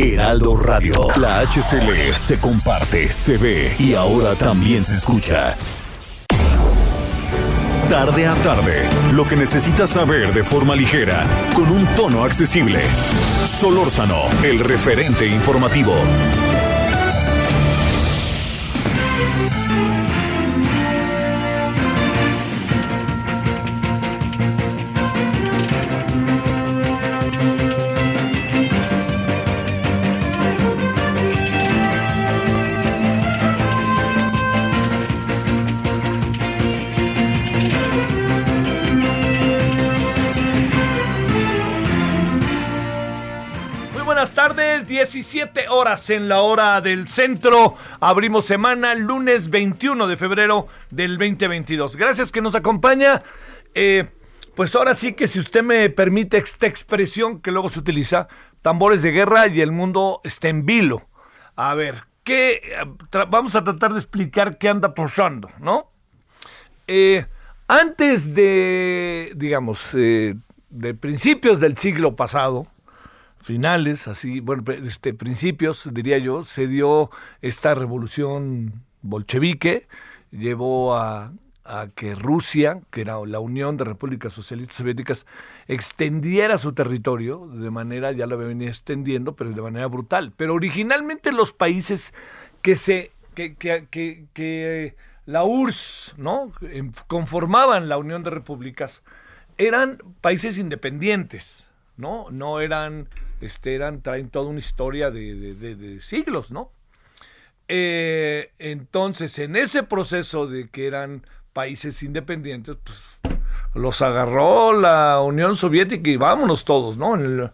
Heraldo Radio. La HCL se comparte, se ve y ahora también se escucha. Tarde a tarde, lo que necesitas saber de forma ligera, con un tono accesible. Solórzano, el referente informativo. 17 horas en la hora del centro. Abrimos semana lunes 21 de febrero del 2022. Gracias que nos acompaña. Eh, pues ahora sí que si usted me permite esta expresión que luego se utiliza, tambores de guerra y el mundo está en vilo. A ver, ¿qué? Vamos a tratar de explicar qué anda pasando, ¿no? Eh, antes de, digamos, eh, de principios del siglo pasado, finales, así, bueno, este, principios, diría yo, se dio esta revolución bolchevique, llevó a, a que Rusia, que era la Unión de Repúblicas Socialistas Soviéticas, extendiera su territorio de manera, ya lo venía extendiendo, pero de manera brutal. Pero originalmente los países que se, que, que, que, que la URSS, ¿no? Conformaban la Unión de Repúblicas, eran países independientes, ¿no? No eran, este, eran, traen toda una historia de, de- de- siglos, ¿no? Eh, entonces, en ese proceso de que eran países independientes, pues los agarró la Unión Soviética y vámonos todos, ¿no? En el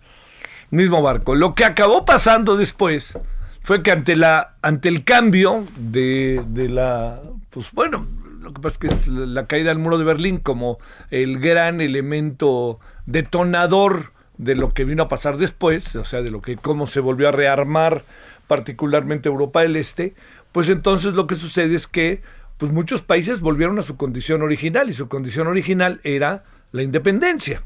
mismo barco. Lo que acabó pasando después fue que ante la ante el cambio de, de la pues bueno lo que pasa es que es la caída del muro de Berlín como el gran elemento detonador de lo que vino a pasar después, o sea, de lo que cómo se volvió a rearmar particularmente Europa del Este, pues entonces lo que sucede es que pues muchos países volvieron a su condición original y su condición original era la independencia.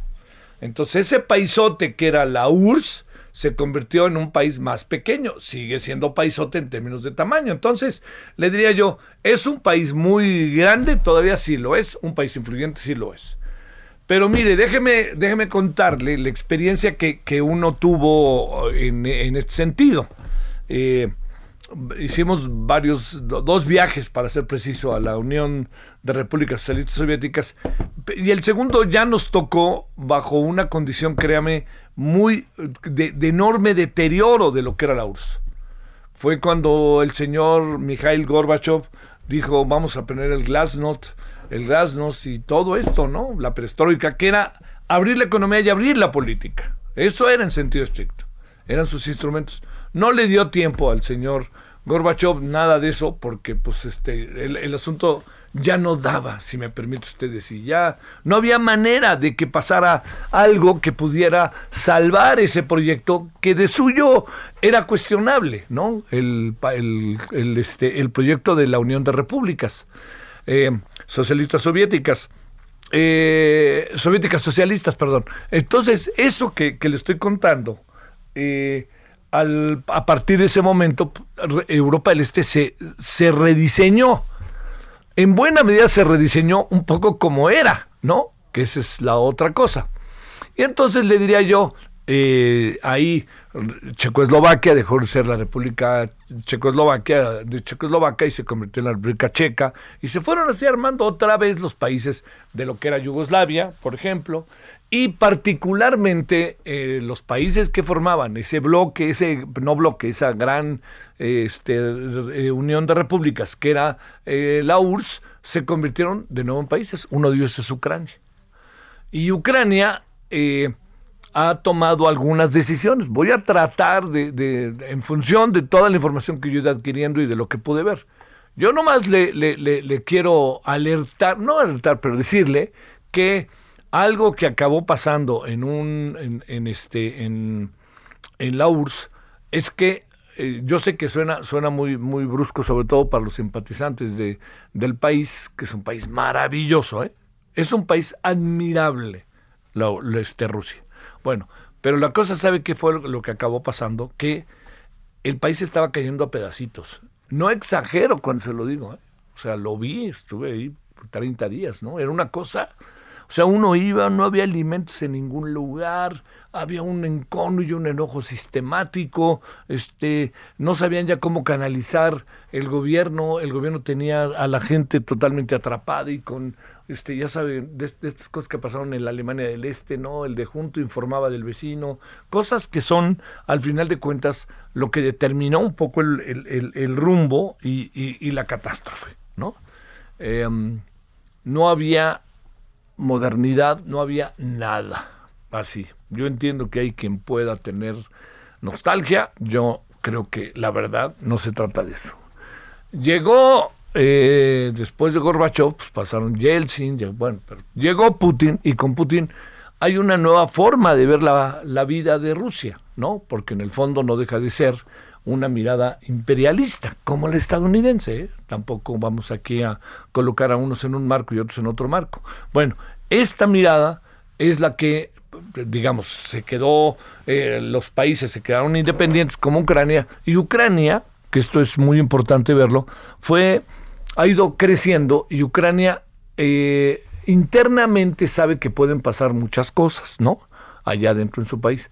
Entonces ese paisote que era la URSS se convirtió en un país más pequeño, sigue siendo paisote en términos de tamaño. Entonces, le diría yo, es un país muy grande, todavía sí lo es, un país influyente sí lo es. Pero mire, déjeme, déjeme contarle la experiencia que, que uno tuvo en, en este sentido. Eh, hicimos varios, do- dos viajes, para ser preciso, a la Unión de Repúblicas Socialistas Soviéticas. Y el segundo ya nos tocó bajo una condición, créame, muy de, de enorme deterioro de lo que era la URSS. Fue cuando el señor Mikhail Gorbachev dijo, vamos a poner el Glasnost, el Glasnost y todo esto, ¿no? La perestroika, que era abrir la economía y abrir la política. Eso era en sentido estricto. Eran sus instrumentos. No le dio tiempo al señor Gorbachev nada de eso porque pues este el, asunto ya no daba, si me permite usted decir, ya no había manera de que pasara algo que pudiera salvar ese proyecto que de suyo era cuestionable, ¿no? El, el, el, este, el proyecto de la Unión de Repúblicas eh, Socialistas Soviéticas eh, soviéticas socialistas, perdón. Entonces, eso que, que le estoy contando, eh, al- a partir de ese momento, Europa del Este se, se rediseñó. En buena medida se rediseñó un poco como era, ¿no? Que esa es la otra cosa. Y entonces le diría yo, eh, ahí Checoslovaquia dejó de ser la República Checoslovaquia de Checoslovaquia y se convirtió en la República Checa y se fueron así armando otra vez los países de lo que era Yugoslavia, por ejemplo, y particularmente eh, los países que formaban ese bloque, ese no bloque, esa gran este, eh, unión de repúblicas que era eh, la URSS, se convirtieron de nuevo en países. Uno de ellos es Ucrania. Y Ucrania, ha tomado algunas decisiones. Voy a tratar de, en función de toda la información que yo he adquiriendo y de lo que pude ver. Yo nomás le, le, le, quiero alertar, no alertar, pero decirle que algo que acabó pasando en un, en, este, en, en la URSS es que eh, yo sé que suena, suena muy, muy brusco, sobre todo para los simpatizantes de, del país, que es un país maravilloso, ¿eh? es un país admirable, la, este, Rusia. Bueno, pero la cosa, ¿sabe qué fue lo que acabó pasando? Que el país estaba cayendo a pedacitos. No exagero cuando se lo digo, ¿eh? o sea, lo vi, estuve ahí 30 días, ¿no? Era una cosa, o sea, uno iba, no había alimentos en ningún lugar, había un encono y un enojo sistemático, este, no sabían ya cómo canalizar el gobierno, el gobierno tenía a la gente totalmente atrapada y con este, ya saben, de, estas cosas que pasaron en la Alemania del Este, ¿no? El de junto informaba del vecino, cosas que son, al final de cuentas, lo que determinó un poco el, rumbo y, la catástrofe, ¿no? Em, no había modernidad, no había nada así. Yo entiendo que hay quien pueda tener nostalgia, yo creo que la verdad no se trata de eso. Llegó eh, después de Gorbachev, pues pasaron Yeltsin, bueno, pero llegó Putin y con Putin hay una nueva forma de ver la, vida de Rusia, ¿no? Porque en el fondo no deja de ser una mirada imperialista, como la estadounidense. ¿eh? Tampoco vamos aquí a colocar a unos en un marco y otros en otro marco. Bueno, esta mirada es la que, digamos, se quedó, eh, los países se quedaron independientes como Ucrania, y Ucrania, que esto es muy importante verlo, fue ha ido creciendo y Ucrania eh, internamente sabe que pueden pasar muchas cosas, ¿no? Allá dentro en su país.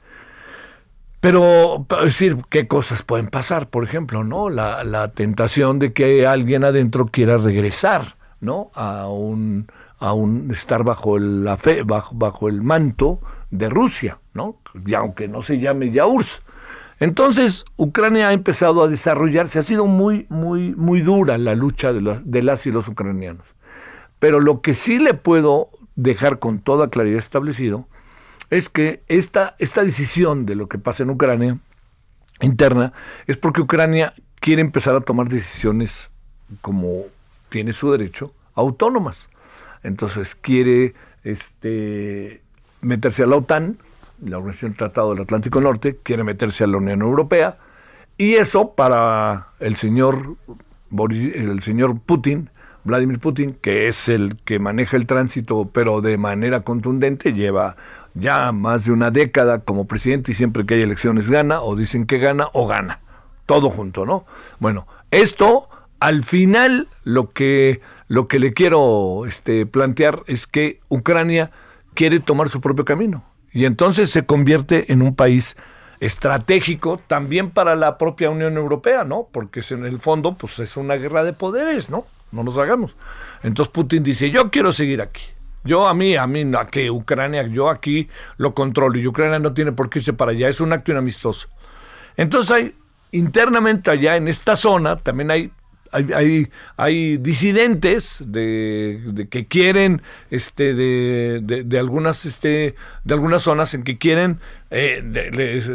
Pero, decir, ¿qué cosas pueden pasar? Por ejemplo, ¿no? La, tentación de que alguien adentro quiera regresar, ¿no? A un, a un estar bajo la fe, bajo, bajo el manto de Rusia, ¿no? Y aunque no se llame ya URSS. Entonces, Ucrania ha empezado a desarrollarse, ha sido muy, muy, muy dura la lucha de, de las y los ucranianos. Pero lo que sí le puedo dejar con toda claridad establecido es que esta, esta decisión de lo que pasa en Ucrania interna es porque Ucrania quiere empezar a tomar decisiones como tiene su derecho, autónomas. Entonces quiere este, meterse a la OTAN, la Organización Tratado del Atlántico Norte, quiere meterse a la Unión Europea, y eso para el señor, el señor Putin, Vladimir Putin, que es el que maneja el tránsito, pero de manera contundente, lleva ya más de una década como presidente y siempre que hay elecciones gana, o dicen que gana, o gana. Todo junto, ¿no? Bueno, esto al final lo que, lo que le quiero este, plantear es que Ucrania quiere tomar su propio camino y entonces se convierte en un país estratégico también para la propia Unión Europea, ¿no? Porque en el fondo pues es una guerra de poderes, ¿no? No nos hagamos. Entonces Putin dice, "Yo quiero seguir aquí. Yo a mí, a mí, a que Ucrania, yo aquí lo controlo y Ucrania no tiene por qué irse para allá, es un acto inamistoso." Entonces hay internamente allá en esta zona también hay hay, hay, disidentes de, que quieren este de, de, algunas este de algunas zonas en que quieren eh,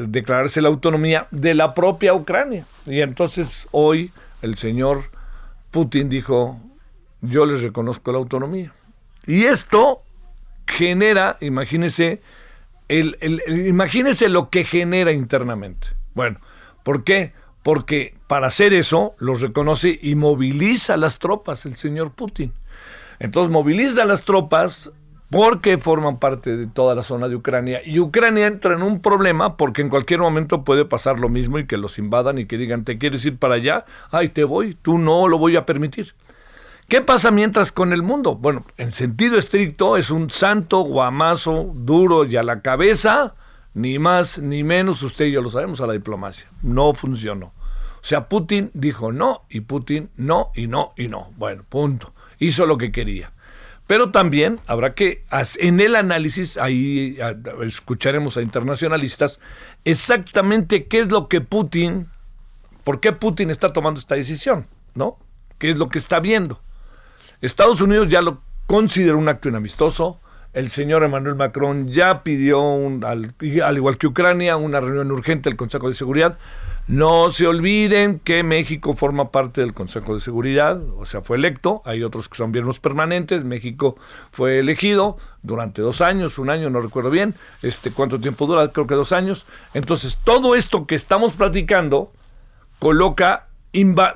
declararse la autonomía de la propia Ucrania. Y entonces hoy el señor Putin dijo yo les reconozco la autonomía. Y esto genera imagínese el, el, imagínese lo que genera internamente. Bueno ¿por qué? Porque para hacer eso los reconoce y moviliza las tropas el señor Putin. Entonces moviliza las tropas porque forman parte de toda la zona de Ucrania y Ucrania entra en un problema porque en cualquier momento puede pasar lo mismo y que los invadan y que digan, ¿te quieres ir para allá? Ay, te voy, tú no lo voy a permitir. ¿Qué pasa mientras con el mundo? Bueno, en sentido estricto es un santo guamazo duro y a la cabeza ni más ni menos, usted y yo lo sabemos, a la diplomacia. No funcionó. O sea, Putin dijo no y Putin no y no y no. Bueno, punto. Hizo lo que quería. Pero también habrá que, en el análisis, ahí escucharemos a internacionalistas, exactamente qué es lo que Putin, por qué Putin está tomando esta decisión, ¿no? ¿Qué es lo que está viendo? Estados Unidos ya lo consideró un acto inamistoso, el señor Emmanuel Macron ya pidió, un, al, al igual que Ucrania, una reunión urgente del Consejo de Seguridad. No se olviden que México forma parte del Consejo de Seguridad, o sea, fue electo. Hay otros que son miembros permanentes. México fue elegido durante dos años, un año, no recuerdo bien. Este, ¿Cuánto tiempo dura? Creo que dos años. Entonces, todo esto que estamos platicando coloca,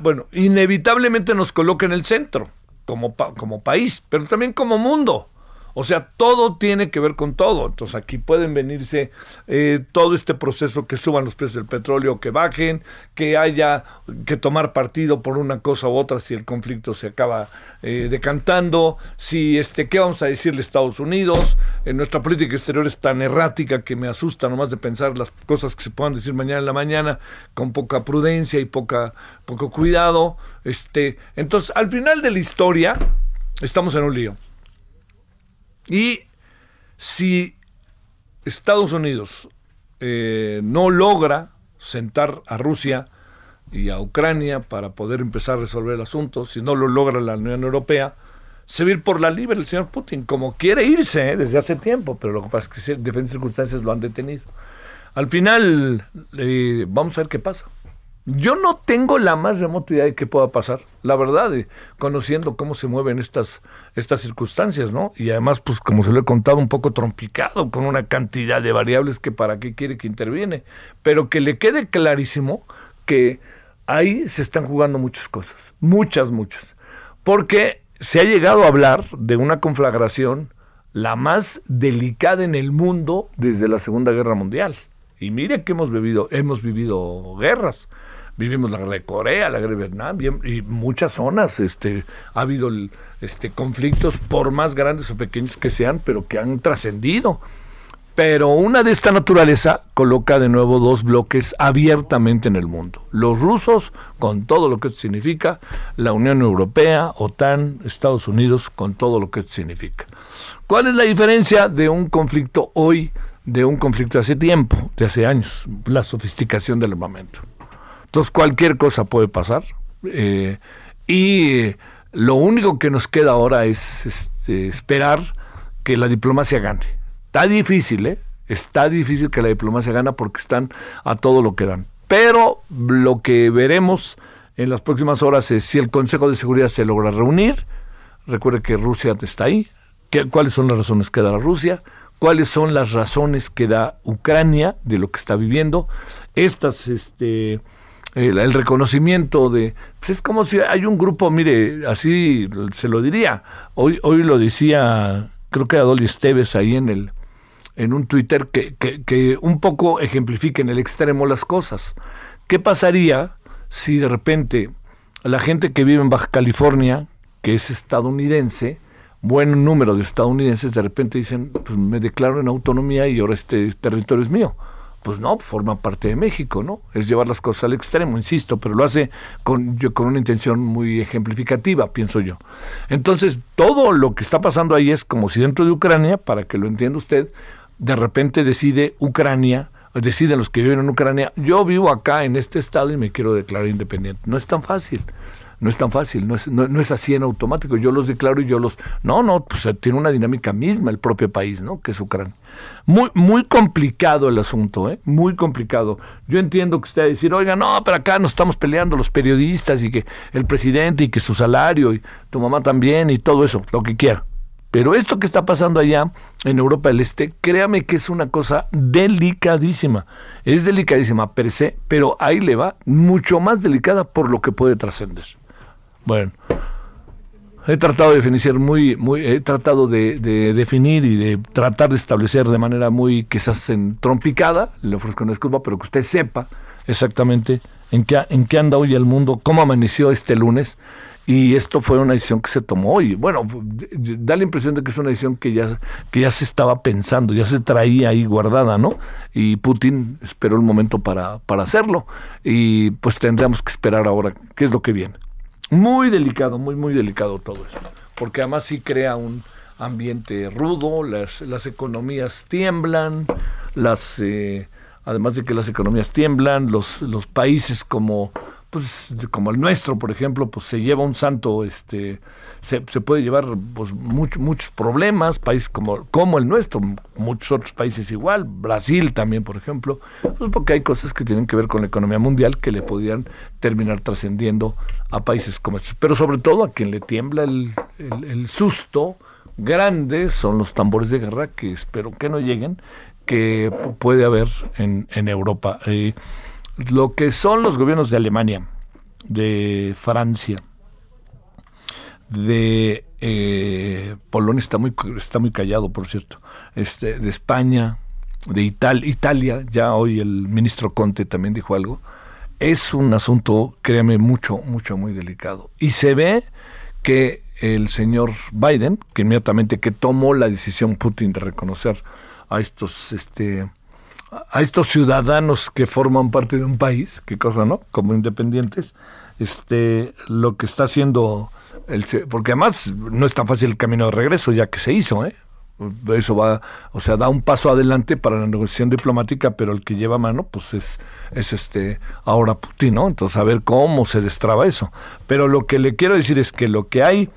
bueno, inevitablemente nos coloca en el centro como, como país, pero también como mundo. O sea, todo tiene que ver con todo. Entonces aquí pueden venirse eh, todo este proceso que suban los precios del petróleo, que bajen, que haya que tomar partido por una cosa u otra si el conflicto se acaba eh, decantando, si este, ¿qué vamos a decirle a Estados Unidos? En nuestra política exterior es tan errática que me asusta nomás de pensar las cosas que se puedan decir mañana en la mañana con poca prudencia y poca, poco cuidado. Este, entonces, al final de la historia, estamos en un lío. Y si Estados Unidos eh, no logra sentar a Rusia y a Ucrania para poder empezar a resolver el asunto, si no lo logra la Unión Europea, se va por la libre el señor Putin, como quiere irse eh, desde hace tiempo, pero lo que pasa es que en diferentes circunstancias lo han detenido. Al final, eh, vamos a ver qué pasa. Yo no tengo la más remota idea de qué pueda pasar, la verdad, conociendo cómo se mueven estas, estas circunstancias, ¿no? Y además, pues como se lo he contado, un poco trompicado, con una cantidad de variables que para qué quiere que interviene, pero que le quede clarísimo que ahí se están jugando muchas cosas, muchas, muchas, porque se ha llegado a hablar de una conflagración la más delicada en el mundo desde la Segunda Guerra Mundial. Y mire que hemos vivido, hemos vivido guerras vivimos la guerra de Corea, la guerra de Vietnam y muchas zonas este ha habido este conflictos por más grandes o pequeños que sean, pero que han trascendido. Pero una de esta naturaleza coloca de nuevo dos bloques abiertamente en el mundo. Los rusos, con todo lo que significa, la Unión Europea, OTAN, Estados Unidos, con todo lo que significa. ¿Cuál es la diferencia de un conflicto hoy de un conflicto hace tiempo, de hace años? La sofisticación del armamento. Entonces cualquier cosa puede pasar. Eh, y lo único que nos queda ahora es este, esperar que la diplomacia gane. Está difícil, ¿eh? Está difícil que la diplomacia gane porque están a todo lo que dan. Pero lo que veremos en las próximas horas es si el Consejo de Seguridad se logra reunir. Recuerde que Rusia está ahí. ¿Cuáles son las razones que da la Rusia? ¿Cuáles son las razones que da Ucrania de lo que está viviendo? Estas, este, el, reconocimiento de... Pues es como si hay un grupo, mire, así se lo diría. Hoy, hoy lo decía, creo que era Dolly Esteves ahí en el en un Twitter que, que, que un poco ejemplifique en el extremo las cosas. ¿Qué pasaría si de repente la gente que vive en Baja California, que es estadounidense, buen número de estadounidenses de repente dicen, pues me declaro en autonomía y ahora este territorio es mío pues no, forma parte de México, ¿no? Es llevar las cosas al extremo, insisto, pero lo hace con, con una intención muy ejemplificativa, pienso yo. Entonces, todo lo que está pasando ahí es como si dentro de Ucrania, para que lo entienda usted, de repente decide Ucrania, deciden los que viven en Ucrania, yo vivo acá en este estado y me quiero declarar independiente. No es tan fácil no es tan fácil, no es, no, es así en automático, yo los declaro y yo los... No, no, pues tiene una dinámica misma el propio país, ¿no? Que es Ucrania. Muy, muy complicado el asunto, ¿eh? Muy complicado. Yo entiendo que usted va a decir, oiga, no, pero acá nos estamos peleando los periodistas y que el presidente y que su salario y tu mamá también y todo eso, lo que quiera. Pero esto que está pasando allá en Europa del Este, créame que es una cosa delicadísima. Es delicadísima per se, pero ahí le va mucho más delicada por lo que puede trascender. Bueno, he tratado de definir muy, muy, he tratado de, definir y de tratar de establecer de manera muy quizás en trompicada, le ofrezco una disculpa, pero que usted sepa exactamente en qué, en qué anda hoy el mundo, cómo amaneció este lunes, y esto fue una decisión que se tomó hoy. Bueno, da la impresión de que es una decisión que ya, que ya se estaba pensando, ya se traía ahí guardada, ¿no? Y Putin esperó el momento para, para hacerlo. Y pues tendríamos que esperar ahora qué es lo que viene. Muy delicado, muy, muy delicado todo esto. Porque además sí crea un ambiente rudo, las, las economías tiemblan, las, eh, además de que las economías tiemblan, los, los países como pues como el nuestro, por ejemplo, pues se lleva un santo, este, se, puede llevar pues muchos problemas, países como, como el nuestro, muchos otros países igual, Brasil también, por ejemplo, pues porque hay cosas que tienen que ver con la economía mundial que le podrían terminar trascendiendo a países como estos. Pero sobre todo a quien le tiembla el, el, susto grande son los tambores de guerra que espero que no lleguen, que puede haber en, en Europa. Eh, lo que son los gobiernos de Alemania, de Francia, de eh, Polonia está muy está muy callado, por cierto, este, de España, de Italia, ya hoy el ministro Conte también dijo algo. Es un asunto, créame, mucho, mucho, muy delicado. Y se ve que el señor Biden, que inmediatamente que tomó la decisión Putin de reconocer a estos este, a estos ciudadanos que forman parte de un país, qué cosa, ¿no? Como independientes, este, lo que está haciendo, el, porque además no es tan fácil el camino de regreso ya que se hizo, ¿eh? Eso va, o sea, da un paso adelante para la negociación diplomática, pero el que lleva mano, pues es, es este, ahora Putin, ¿no? Entonces, a ver cómo se destraba eso. Pero lo que le quiero decir es que lo que hay,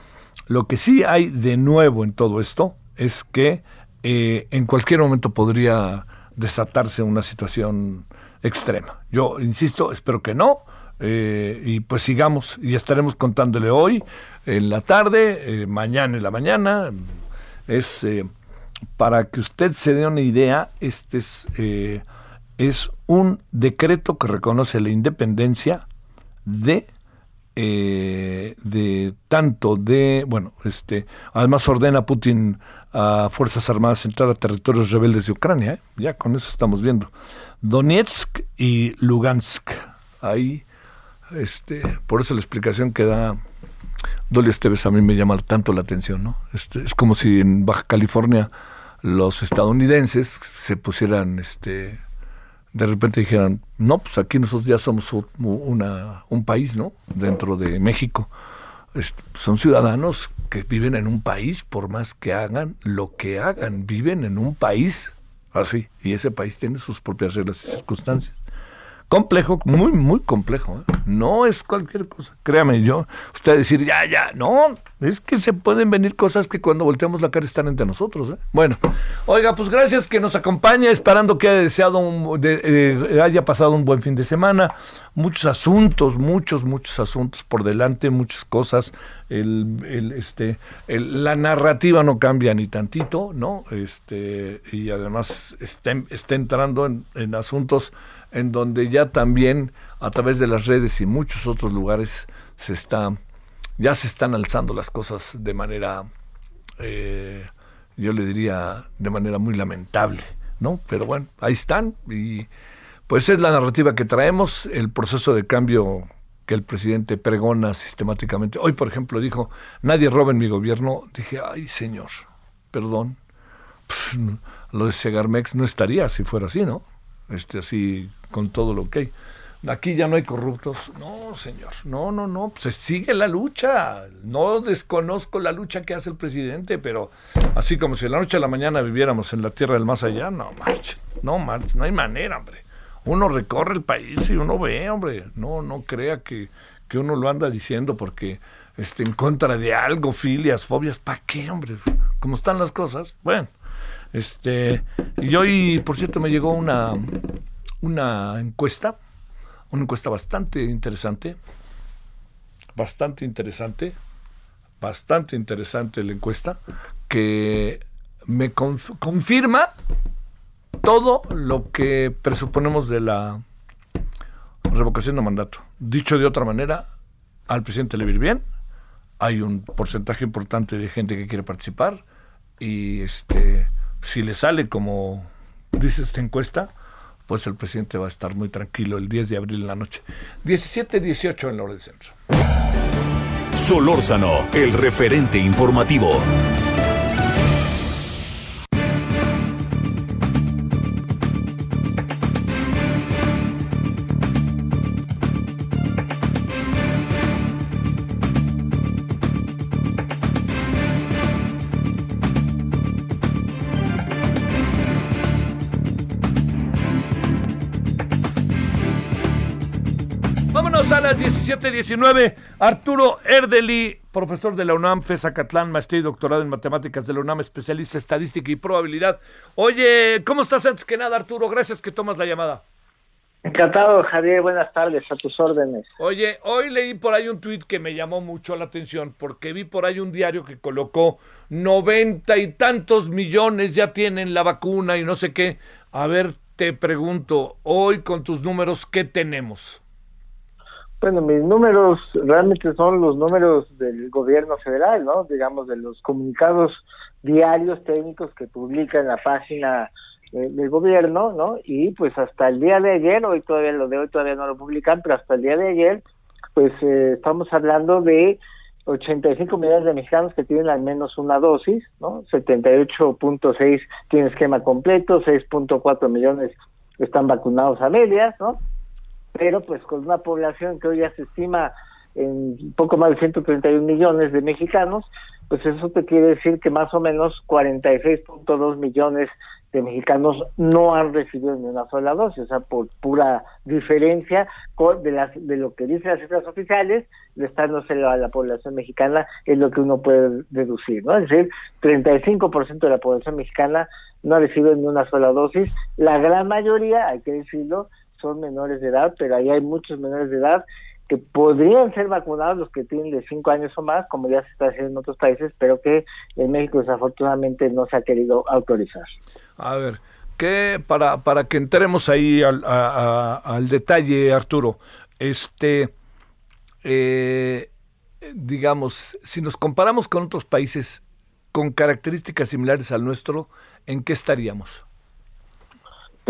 lo que sí hay de nuevo en todo esto, es que eh, en cualquier momento podría desatarse una situación extrema. Yo insisto, espero que no. Eh, y pues sigamos y estaremos contándole hoy en la tarde, eh, mañana en la mañana. Es eh, para que usted se dé una idea, este es, es un decreto que reconoce la independencia de de tanto de bueno este además ordena a Putin a Fuerzas Armadas entrar a territorios rebeldes de Ucrania. ¿eh? Ya con eso estamos viendo. Donetsk y Lugansk. Ahí, este, por eso la explicación que da Dolly Esteves a mí me llama tanto la atención. ¿no? Este, es como si en Baja California los estadounidenses se pusieran, este, de repente dijeran, no, pues aquí nosotros ya somos una, un país, ¿no? Dentro de México son ciudadanos que viven en un país, por más que hagan lo que hagan, viven en un país así, y ese país tiene sus propias reglas y circunstancias complejo, muy, muy complejo. ¿eh? No es cualquier cosa. Créame, yo, usted decir, ya, ya, no, es que se pueden venir cosas que cuando volteamos la cara están entre nosotros. ¿eh? Bueno, oiga, pues gracias que nos acompaña, esperando que haya deseado, eh, haya pasado un buen fin de semana. Muchos asuntos, muchos, muchos asuntos por delante, muchas cosas. El, este, la narrativa no cambia ni tantito, ¿no? Este, y además está, está entrando en, en asuntos en donde ya también a través de las redes y muchos otros lugares se está, ya se están alzando las cosas de manera, eh, yo le diría, de manera muy lamentable, ¿no? Pero bueno, ahí están y pues es la narrativa que traemos, el proceso de cambio que el presidente pregona sistemáticamente. Hoy, por ejemplo, dijo, nadie roba en mi gobierno. Dije, ay, señor, perdón. Pues, lo de Segarmex no estaría si fuera así, ¿no? Este, así con todo lo que hay. Aquí ya no hay corruptos. No, señor. No, no, no. Se sigue la lucha. No desconozco la lucha que hace el presidente, pero así como si la noche a la mañana viviéramos en la tierra del más allá, no marche. No marche. No hay manera, hombre. Uno recorre el país y uno ve, hombre. No, no crea que, que uno lo anda diciendo porque esté en contra de algo, filias, fobias. ¿Para qué, hombre? ¿Cómo están las cosas? Bueno. Este, y hoy, por cierto, me llegó una, una encuesta, una encuesta bastante interesante, bastante interesante, bastante interesante la encuesta, que me confirma todo lo que presuponemos de la revocación de mandato. Dicho de otra manera, al presidente le viene bien, hay un porcentaje importante de gente que quiere participar y este si le sale como dice esta encuesta, pues el presidente va a estar muy tranquilo el 10 de abril en la noche. 17-18 en la hora del centro. Solórzano, el referente informativo. 719, Arturo Erdeli, profesor de la UNAM, FESACATLAN, maestría y doctorado en matemáticas de la UNAM, especialista en estadística y probabilidad. Oye, ¿cómo estás antes que nada, Arturo? Gracias que tomas la llamada. Encantado, Javier. Buenas tardes, a tus órdenes. Oye, hoy leí por ahí un tuit que me llamó mucho la atención porque vi por ahí un diario que colocó noventa y tantos millones ya tienen la vacuna y no sé qué. A ver, te pregunto, hoy con tus números, ¿qué tenemos? Bueno, mis números realmente son los números del gobierno federal, ¿no? Digamos, de los comunicados diarios técnicos que publica en la página eh, del gobierno, ¿no? Y pues hasta el día de ayer, hoy todavía lo de hoy todavía no lo publican, pero hasta el día de ayer, pues eh, estamos hablando de 85 millones de mexicanos que tienen al menos una dosis, ¿no? 78.6 tienen esquema completo, 6.4 millones están vacunados a medias, ¿no? Pero pues con una población que hoy ya se estima en poco más de 131 millones de mexicanos, pues eso te quiere decir que más o menos 46.2 millones de mexicanos no han recibido ni una sola dosis, o sea, por pura diferencia de las de lo que dicen las cifras oficiales, restándose a la población mexicana es lo que uno puede deducir, ¿no? Es decir, 35% de la población mexicana no ha recibido ni una sola dosis, la gran mayoría, hay que decirlo, son menores de edad, pero ahí hay muchos menores de edad que podrían ser vacunados los que tienen de 5 años o más, como ya se está haciendo en otros países, pero que en México desafortunadamente no se ha querido autorizar. A ver, que para, para que entremos ahí al, al detalle, Arturo, este, eh, digamos, si nos comparamos con otros países con características similares al nuestro, ¿en qué estaríamos?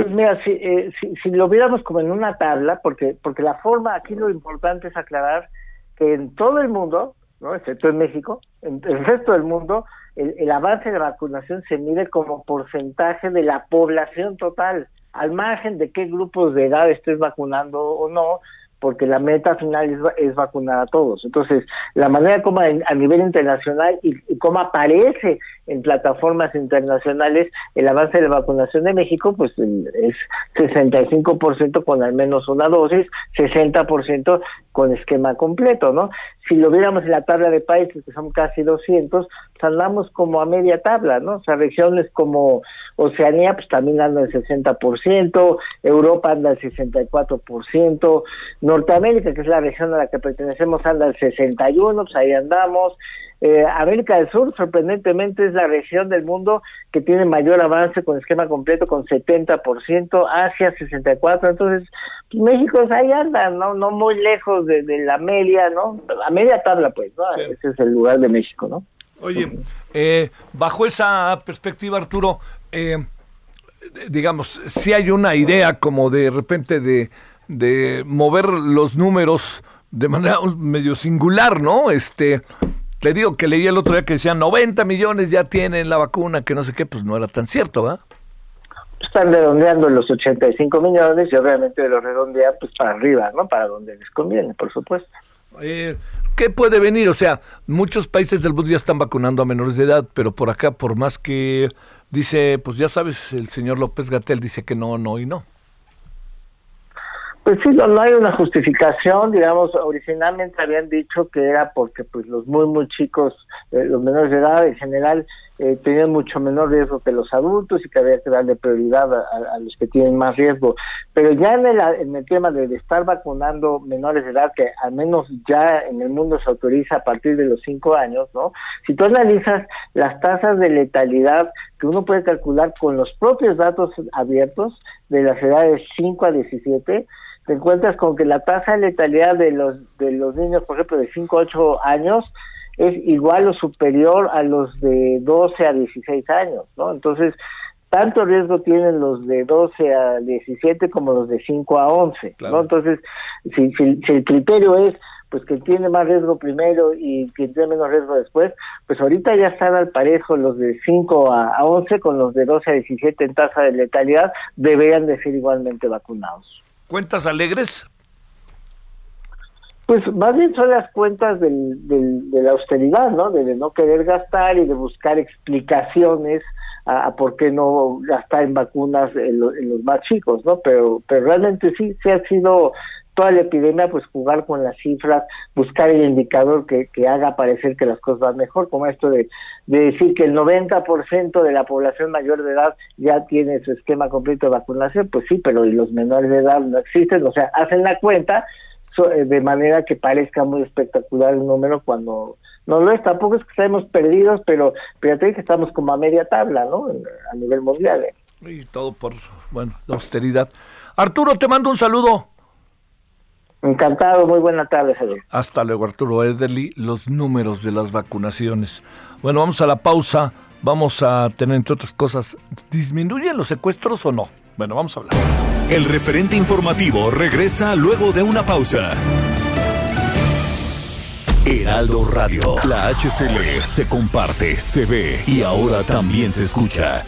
Pues mira, si, eh, si, si, lo viéramos como en una tabla, porque, porque la forma, aquí lo importante es aclarar que en todo el mundo, ¿no? excepto en México, en el resto del mundo, el, avance de vacunación se mide como porcentaje de la población total, al margen de qué grupos de edad estés vacunando o no, porque la meta final es, vacunar a todos. Entonces, la manera como a, nivel internacional y, y cómo aparece en plataformas internacionales el avance de la vacunación de México, pues es 65% con al menos una dosis, 60% con esquema completo, ¿no? Si lo viéramos en la tabla de países, que son casi 200, pues andamos como a media tabla, ¿no? O sea, regiones como Oceanía, pues también anda el 60%, Europa anda el 64%, Norteamérica, que es la región a la que pertenecemos, anda el 61%, pues ahí andamos, eh, América del Sur, sorprendentemente, es la región del mundo que tiene mayor avance con esquema completo, con 70%, Asia 64%, entonces pues, México ahí anda, ¿no? No muy lejos de, la media, ¿no? A media tabla, pues, ¿no? Ese es el lugar de México, ¿no? Oye, eh, bajo esa perspectiva, Arturo, eh, digamos, si hay una idea como de repente de, de mover los números de manera medio singular, ¿no? Este, le digo que leí el otro día que decían 90 millones ya tienen la vacuna, que no sé qué, pues no era tan cierto, ¿verdad? Están redondeando los 85 millones y obviamente los redondean pues para arriba, ¿no? Para donde les conviene, por supuesto. Eh, ¿Qué puede venir? O sea, muchos países del mundo ya están vacunando a menores de edad, pero por acá, por más que dice, pues ya sabes, el señor López Gatel dice que no, no y no. Pues sí, no, hay una justificación, digamos, originalmente habían dicho que era porque pues los muy, muy chicos, eh, los menores de edad en general, eh, tenían mucho menor riesgo que los adultos y que había que darle prioridad a, los que tienen más riesgo. Pero ya en el, en el tema de, estar vacunando menores de edad, que al menos ya en el mundo se autoriza a partir de los cinco años, ¿no? Si tú analizas las tasas de letalidad que uno puede calcular con los propios datos abiertos de las edades 5 a 17, te encuentras con que la tasa de letalidad de los de los niños, por ejemplo, de 5 a 8 años es igual o superior a los de 12 a 16 años, ¿no? Entonces, tanto riesgo tienen los de 12 a 17 como los de 5 a 11, ¿no? Entonces, si, si, el criterio es pues que tiene más riesgo primero y quien tiene menos riesgo después, pues ahorita ya están al parejo los de 5 a, a 11 con los de 12 a 17 en tasa de letalidad, deberían de ser igualmente vacunados. ¿Cuentas alegres? Pues más bien son las cuentas del, de la austeridad, ¿no? De, no querer gastar y de buscar explicaciones a, por qué no gastar en vacunas en, los más chicos, ¿no? Pero, pero realmente sí, sí ha sido toda la epidemia, pues jugar con las cifras, buscar el indicador que, haga parecer que las cosas van mejor, como esto de, de decir que el 90% de la población mayor de edad ya tiene su esquema completo de vacunación, pues sí, pero los menores de edad no existen, o sea, hacen la cuenta eh, de manera que parezca muy espectacular el número cuando no lo es, tampoco es que estemos perdidos, pero fíjate que estamos como a media tabla, ¿no? A nivel mundial. ¿eh? Y todo por, bueno, la austeridad. Arturo, te mando un saludo. Encantado, muy buena tarde, Javier. Hasta luego, Arturo Edeli, los números de las vacunaciones. Bueno, vamos a la pausa. Vamos a tener, entre otras cosas, ¿disminuyen los secuestros o no? Bueno, vamos a hablar. El referente informativo regresa luego de una pausa. Heraldo Radio, la HCL se comparte, se ve y ahora también se escucha.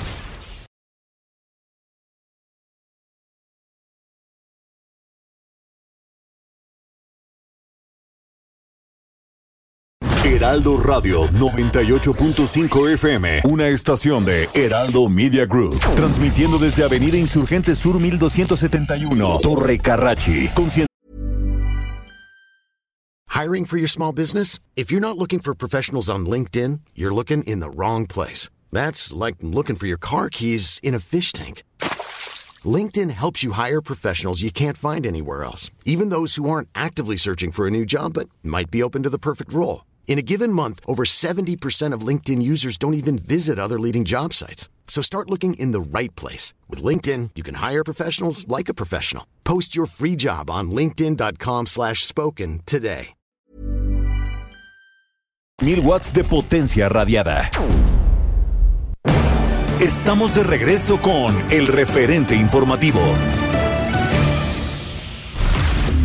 Heraldo Radio 98.5 FM, una estación de Heraldo Media Group, transmitiendo desde Avenida Insurgente Sur 1271, Torre Carrachi, Hiring for your small business? If you're not looking for professionals on LinkedIn, you're looking in the wrong place. That's like looking for your car keys in a fish tank. LinkedIn helps you hire professionals you can't find anywhere else, even those who aren't actively searching for a new job but might be open to the perfect role. In a given month, over 70% of LinkedIn users don't even visit other leading job sites. So start looking in the right place. With LinkedIn, you can hire professionals like a professional. Post your free job on linkedin.com slash spoken today. Mil watts de potencia radiada. Estamos de regreso con el referente informativo.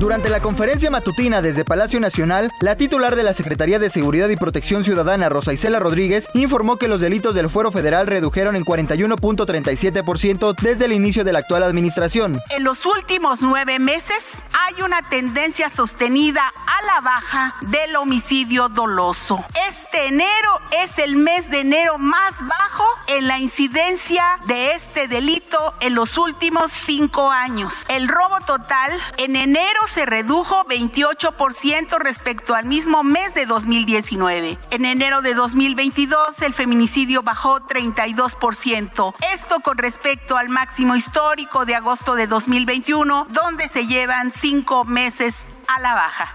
Durante la conferencia matutina desde Palacio Nacional, la titular de la Secretaría de Seguridad y Protección Ciudadana, Rosa Isela Rodríguez, informó que los delitos del fuero federal redujeron en 41.37% desde el inicio de la actual administración. En los últimos nueve meses hay una tendencia sostenida a la baja del homicidio doloso. Este enero es el mes de enero más bajo en la incidencia de este delito en los últimos cinco años. El robo total en enero se redujo 28% respecto al mismo mes de 2019. En enero de 2022 el feminicidio bajó 32%. Esto con respecto al máximo histórico de agosto de 2021, donde se llevan cinco meses a la baja.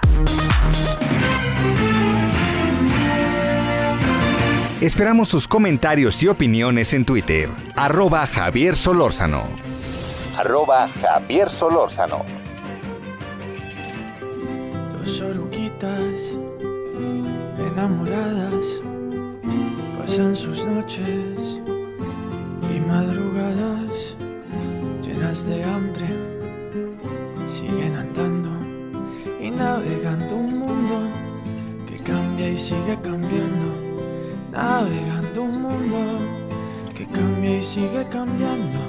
Esperamos sus comentarios y opiniones en Twitter. Arroba Javier Solórzano. Arroba Javier Solórzano. Dos oruguitas enamoradas pasan sus noches y madrugadas llenas de hambre. Siguen andando y navegando un mundo que cambia y sigue cambiando navegando un mundo que cambia y sigue cambiando.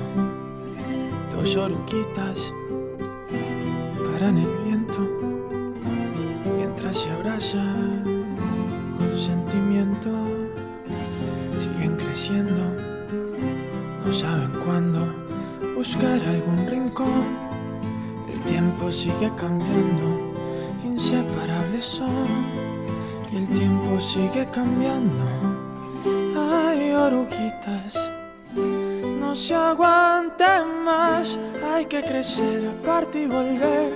Dos oruguitas paran mientras se abrazan con sentimiento. Siguen creciendo, no saben cuándo buscar algún rincón. El tiempo sigue cambiando, inseparables son y el tiempo sigue cambiando hay oruguitas. No se aguanten más, hay que crecer, aparte y volver.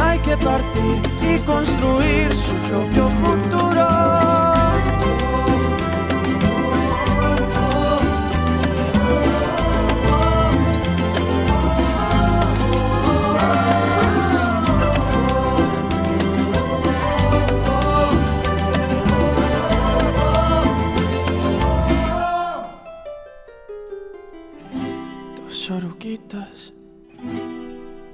hay que partir y construir su propio futuro. Dos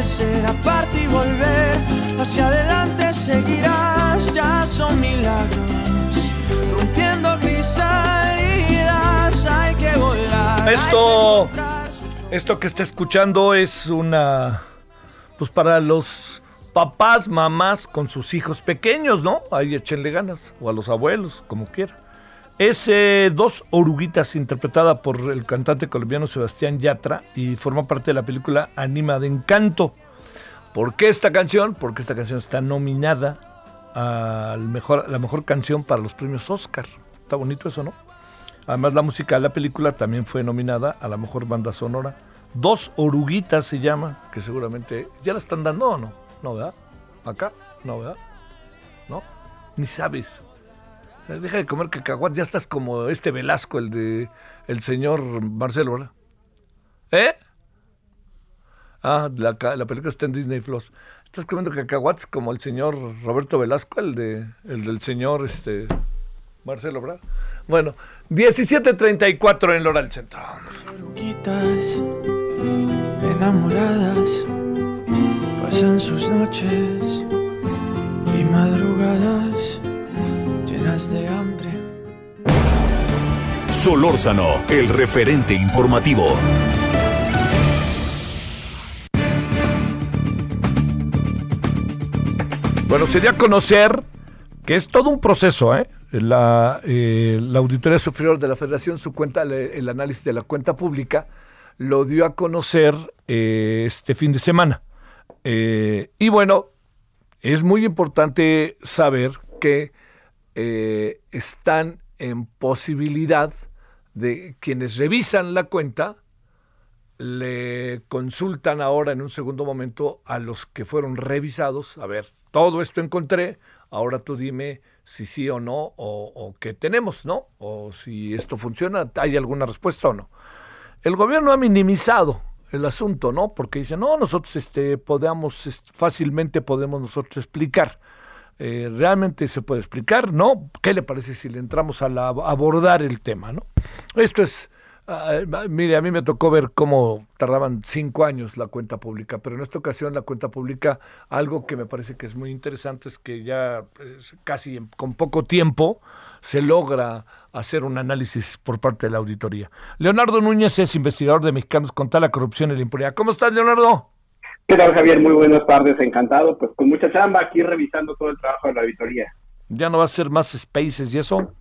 Que crecer aparte y volver. Hacia adelante seguirás, ya son milagros, rompiendo crisalidas, hay que volar. Esto, esto que está escuchando es una, pues para los papás, mamás con sus hijos pequeños, ¿no? Ahí échenle ganas, o a los abuelos, como quieran. Es eh, Dos Oruguitas, interpretada por el cantante colombiano Sebastián Yatra y forma parte de la película Anima de Encanto. ¿Por qué esta canción? Porque esta canción está nominada a mejor, la mejor canción para los premios Oscar. Está bonito eso, ¿no? Además, la música de la película también fue nominada a la mejor banda sonora. Dos Oruguitas se llama, que seguramente ya la están dando o no. No, ¿verdad? Acá, no, ¿verdad? No, ni sabes. Deja de comer cacahuates, ya estás como este Velasco, el de el señor Marcelo, ¿verdad? ¿Eh? Ah, la, la película está en Disney Plus. Estás comiendo cacahuates como el señor Roberto Velasco, el de el del señor este Marcelo, ¿verdad? Bueno, 17.34 en Lora del Centro. Enamoradas pasan sus noches y madrugadas de hambre. Solórzano, el referente informativo. Bueno, sería conocer que es todo un proceso, ¿eh? La, eh, la Auditoría Superior de la Federación, su cuenta, el análisis de la cuenta pública, lo dio a conocer eh, este fin de semana. Eh, y bueno, es muy importante saber que eh, están en posibilidad de quienes revisan la cuenta, le consultan ahora en un segundo momento a los que fueron revisados, a ver, todo esto encontré, ahora tú dime si sí o no, o, o qué tenemos, ¿no? O si esto funciona, hay alguna respuesta o no. El gobierno ha minimizado el asunto, ¿no? Porque dice, no, nosotros este, podemos, est- fácilmente podemos nosotros explicar. Eh, ¿Realmente se puede explicar? ¿No? ¿Qué le parece si le entramos a, la- abordar el tema, ¿no? Esto es, ah, mire, a mí me tocó ver cómo tardaban cinco años la cuenta pública, pero en esta ocasión la cuenta pública, algo que me parece que es muy interesante es que ya pues, casi en- con poco tiempo se logra hacer un análisis por parte de la auditoría. Leonardo Núñez es investigador de Mexicanos contra la corrupción y la impunidad. ¿Cómo estás, Leonardo? ¿Qué tal, Javier? Muy buenas tardes, encantado. Pues con mucha chamba aquí revisando todo el trabajo de la auditoría. ¿Ya no va a ser más spaces y eso?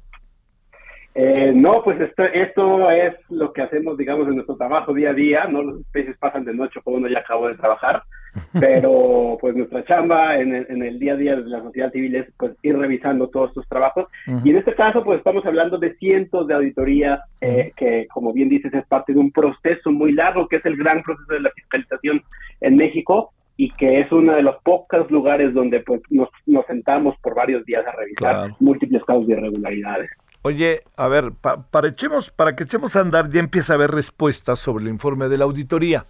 Eh, no, pues esto, esto es lo que hacemos, digamos, en nuestro trabajo día a día. No los especies pasan de noche cuando uno ya acabó de trabajar, pero pues nuestra chamba en el, en el día a día de la sociedad civil es pues ir revisando todos estos trabajos. Y en este caso, pues estamos hablando de cientos de auditorías eh, que, como bien dices, es parte de un proceso muy largo, que es el gran proceso de la fiscalización en México y que es uno de los pocos lugares donde pues nos, nos sentamos por varios días a revisar Claro. múltiples casos de irregularidades. Oye, a ver, pa- para, echemos, para que echemos a andar, ya empieza a haber respuestas sobre el informe de la auditoría.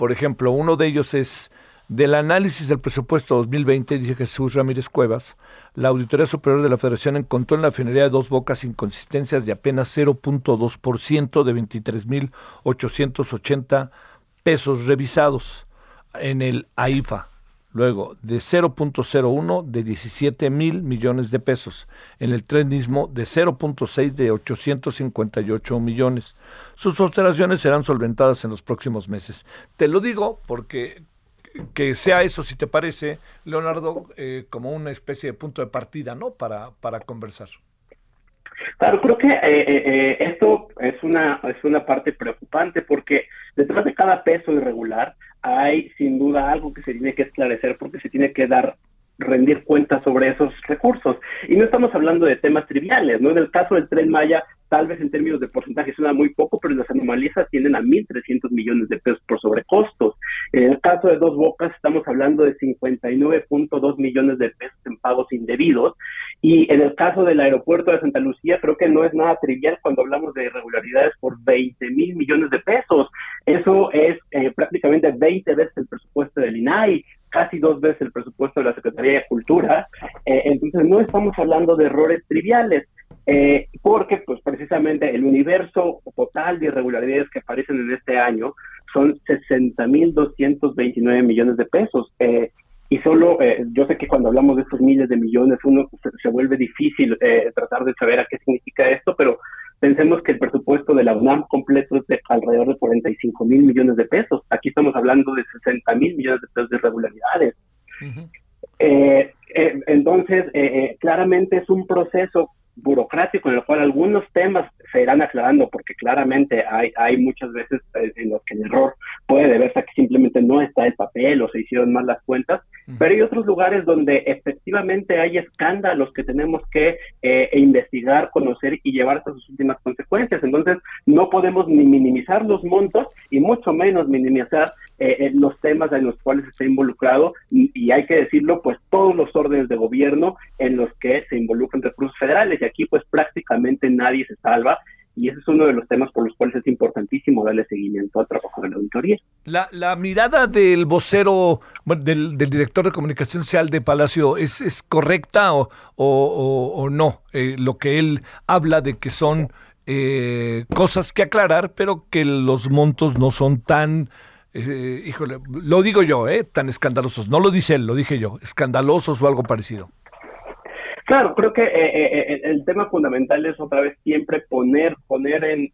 Por ejemplo, uno de ellos es del análisis del presupuesto 2020, dice Jesús Ramírez Cuevas, la Auditoría Superior de la Federación encontró en la refinería de Dos Bocas inconsistencias de apenas 0.2% de 23.880 pesos revisados en el AIFA. Luego, de 0.01 de 17 mil millones de pesos. En el trenismo, de 0.6 de 858 millones. Sus observaciones serán solventadas en los próximos meses. Te lo digo porque que sea eso, si te parece, Leonardo, eh, como una especie de punto de partida, ¿no? Para, para conversar. Claro, creo que eh, eh, eh, esto es una, es una parte preocupante porque detrás de cada peso irregular hay sin duda algo que se tiene que esclarecer porque se tiene que dar rendir cuentas sobre esos recursos. Y no estamos hablando de temas triviales, ¿no? En el caso del Tren Maya tal vez en términos de porcentaje suena muy poco, pero las anomalías tienen a 1.300 millones de pesos por sobrecostos. En el caso de Dos Bocas estamos hablando de 59.2 millones de pesos en pagos indebidos y en el caso del aeropuerto de Santa Lucía creo que no es nada trivial cuando hablamos de irregularidades por 20 mil millones de pesos. Eso es eh, prácticamente 20 veces el presupuesto del INAI, casi dos veces el presupuesto de la Secretaría de Cultura. Eh, entonces no estamos hablando de errores triviales. Eh, porque pues precisamente el universo total de irregularidades que aparecen en este año son 60.229 millones de pesos. Eh, y solo, eh, yo sé que cuando hablamos de estos miles de millones, uno se, vuelve difícil eh, tratar de saber a qué significa esto, pero pensemos que el presupuesto de la UNAM completo es de alrededor de 45 mil millones de pesos. Aquí estamos hablando de 60 mil millones de pesos de irregularidades. entonces, claramente es un proceso burocrático en el cual algunos temas se irán aclarando porque claramente hay, hay muchas veces eh, en los que el error puede deberse a que simplemente no está el papel o se hicieron mal las cuentas, pero hay otros lugares donde efectivamente hay escándalos que tenemos que eh, investigar, conocer y llevar hasta sus últimas consecuencias. Entonces, no podemos ni minimizar los montos y mucho menos minimizar eh, los temas en los cuales está involucrado y, y, hay que decirlo, pues todos los órdenes de gobierno en los que se involucran recursos federales y aquí pues prácticamente nadie se salva y ese es uno de los temas por los cuales es importantísimo darle seguimiento al trabajo de la auditoría. La, la mirada del vocero, del, director de comunicación social de Palacio, ¿es, es correcta o, o, no? Eh, lo que él habla de que son eh, cosas que aclarar, pero que los montos no son tan... Eh, híjole, lo digo yo, eh, tan escandalosos. No lo dice él, lo dije yo, escandalosos o algo parecido. Claro, creo que eh, eh, eh, el tema fundamental es otra vez siempre poner, poner en,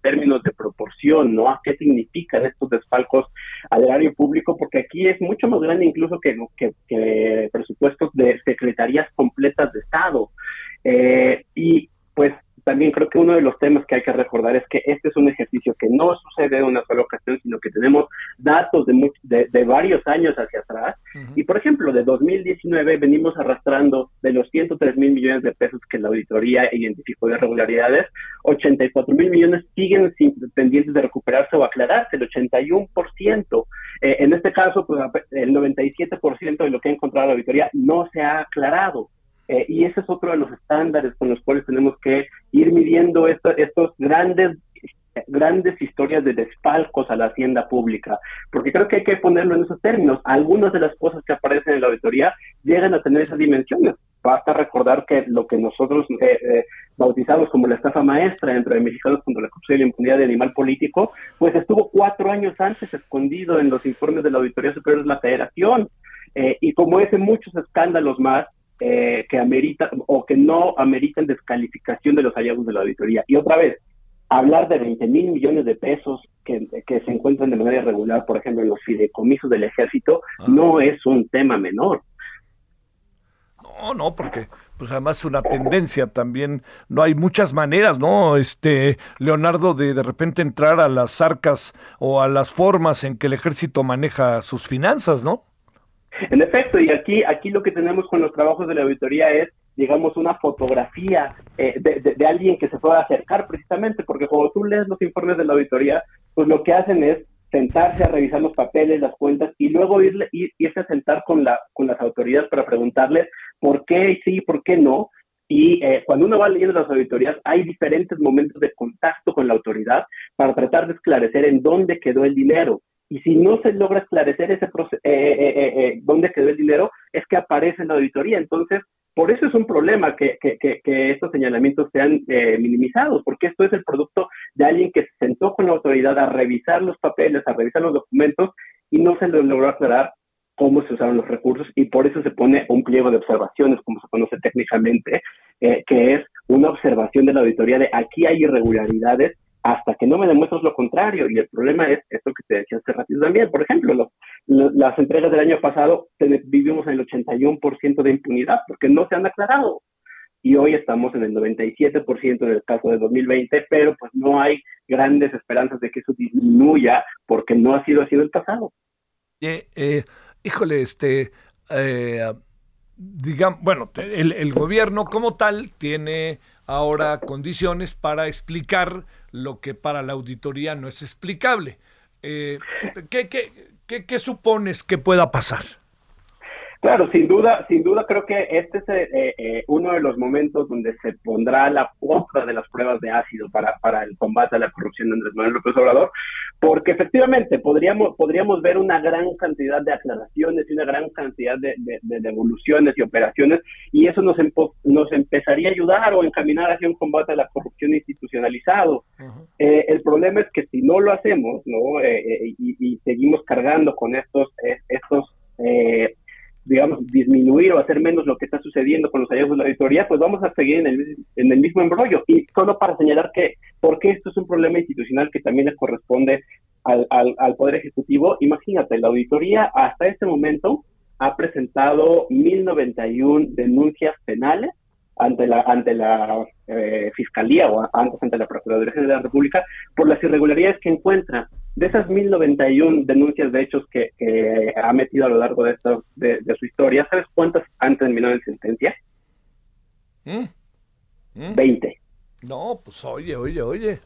términos de proporción, ¿no? A qué significan estos desfalcos al erario público, porque aquí es mucho más grande incluso que, que, presupuestos de secretarías completas de Estado. y pues también creo que uno de los temas que hay que recordar es que este es un ejercicio que no sucede en una sola ocasión, sino que tenemos datos de, de, varios años hacia atrás. Y, por ejemplo, de 2019 venimos arrastrando de los 103 mil millones de pesos que la auditoría identificó de irregularidades, 84 mil millones siguen pendientes de recuperarse o aclararse, el 81%. Eh, en este caso, pues, el 97% de lo que ha encontrado la auditoría no se ha aclarado. Eh, y ese es otro de los estándares con los cuales tenemos que ir midiendo estos grandes grandes historias de desfalcos a la hacienda pública, porque creo que hay que ponerlo en esos términos. Algunas de las cosas que aparecen en la auditoría llegan a tener esas dimensiones. Basta recordar que lo que nosotros eh, eh, bautizamos como la estafa maestra dentro de Mexicanos contra la corrupción y la impunidad de animal político, pues estuvo cuatro años antes escondido en los informes de la Auditoría Superior de la Federación. y como ese, muchos escándalos más eh, que ameritan o que no ameritan descalificación de los hallazgos de la auditoría. Y otra vez, hablar de 20 mil millones de pesos que, se encuentran de manera irregular, por ejemplo, en los fideicomisos del ejército, ah. no es un tema menor. No, no, porque pues además es una tendencia también, no hay muchas maneras, ¿no? Este, Leonardo, de de repente entrar a las arcas o a las formas en que el ejército maneja sus finanzas, ¿no? En efecto, y aquí, aquí lo que tenemos con los trabajos de la auditoría es, digamos, una fotografía eh, de, alguien que se pueda acercar precisamente, porque cuando tú lees los informes de la auditoría, pues lo que hacen es sentarse a revisar los papeles, las cuentas y luego irle, irse a sentar con, la, con las autoridades para preguntarles por qué sí, por qué no. Y eh, cuando uno va leyendo las auditorías, hay diferentes momentos de contacto con la autoridad para tratar de esclarecer en dónde quedó el dinero y si no se logra esclarecer ese proceso, eh, eh, eh, dónde quedó el dinero, es que aparece en la auditoría. Entonces, por eso es un problema que, que, que, estos señalamientos sean minimizados, porque esto es el producto de alguien que se sentó con la autoridad a revisar los papeles, a revisar los documentos y no se logró aclarar cómo se usaron los recursos y por eso se pone un pliego de observaciones, como se conoce técnicamente, que es una observación de la auditoría de aquí hay irregularidades hasta que no me demuestres lo contrario. Y el problema es esto que te decía hace ratito también. Por ejemplo, las entregas del año pasado vivimos en el 81% de impunidad porque no se han aclarado. Y hoy estamos en el 97% en el caso de 2020, pero pues no hay grandes esperanzas de que eso disminuya porque no ha sido así en el pasado. Eh, eh, híjole, este, eh, digamos, bueno, el, el, gobierno como tal tiene ahora condiciones para explicar lo que para la auditoría no es explicable. Eh, ¿qué, qué, qué, qué supones que pueda pasar? Claro, sin duda, sin duda creo que este es eh, eh, uno de los momentos donde se pondrá la otra de las pruebas de ácido para, para el combate a la corrupción de Andrés Manuel López Obrador, porque efectivamente podríamos, podríamos ver una gran cantidad de aclaraciones y una gran cantidad de, de, devoluciones y operaciones, y eso nos, nos empezaría a ayudar o encaminar hacia un combate a la corrupción institucionalizado. eh, el problema es que si no lo hacemos, ¿no? Eh, y, y, seguimos cargando con estos, estos eh, digamos, disminuir o hacer menos lo que está sucediendo con los hallazgos de la auditoría, pues vamos a seguir en el, en el mismo embrollo. Y solo para señalar que, porque esto es un problema institucional que también le corresponde al, al, al Poder Ejecutivo, imagínate, la auditoría hasta este momento ha presentado 1.091 denuncias penales ante la ante la eh, fiscalía o antes ante la Procuraduría General de la República por las irregularidades que encuentra. De esas 1091 denuncias de hechos que, que ha metido a lo largo de, esto, de, de, su historia, ¿sabes cuántas han terminado en sentencia? ¿Mm? ¿Mm? 20. No, pues oye, oye, oye.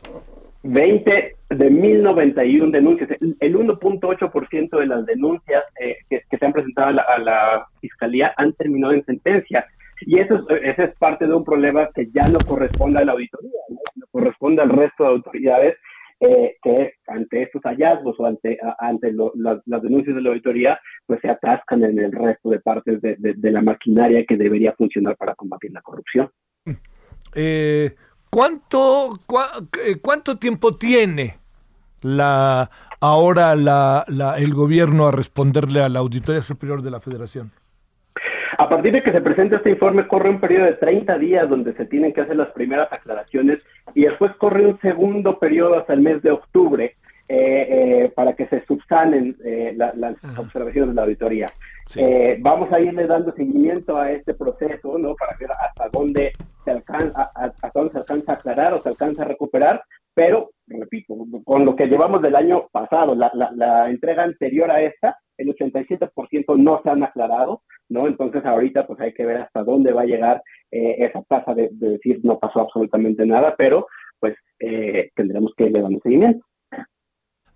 20 de 1091 denuncias. El 1.8% de las denuncias eh, que, que, se han presentado a la, a la Fiscalía han terminado en sentencia. Y eso es, ese es parte de un problema que ya no corresponde a la auditoría, ¿no? corresponde al resto de autoridades eh, que ante estos hallazgos o ante, ante las denuncias de la auditoría, pues se atascan en el resto de partes de, de, la maquinaria que debería funcionar para combatir la corrupción. Eh, ¿cuánto, cu ¿Cuánto tiempo tiene la ahora la, el gobierno a responderle a la Auditoría Superior de la Federación? A partir de que se presente este informe, corre un periodo de 30 días donde se tienen que hacer las primeras aclaraciones y después corre un segundo periodo hasta el mes de octubre eh, eh, para que se subsanen eh, la, las observaciones de la auditoría. Sí. vamos a irle dando seguimiento a este proceso, ¿no? Para ver hasta dónde se alcanza, hasta dónde se alcanza a aclarar o se alcanza a recuperar, pero, repito, con lo que llevamos del año pasado, la, la, la entrega anterior a esta, el 87% no se han aclarado, ¿no? Entonces ahorita pues hay que ver hasta dónde va a llegar eh, esa tasa de, de, decir no pasó absolutamente nada, pero pues eh, tendremos que irle dando seguimiento.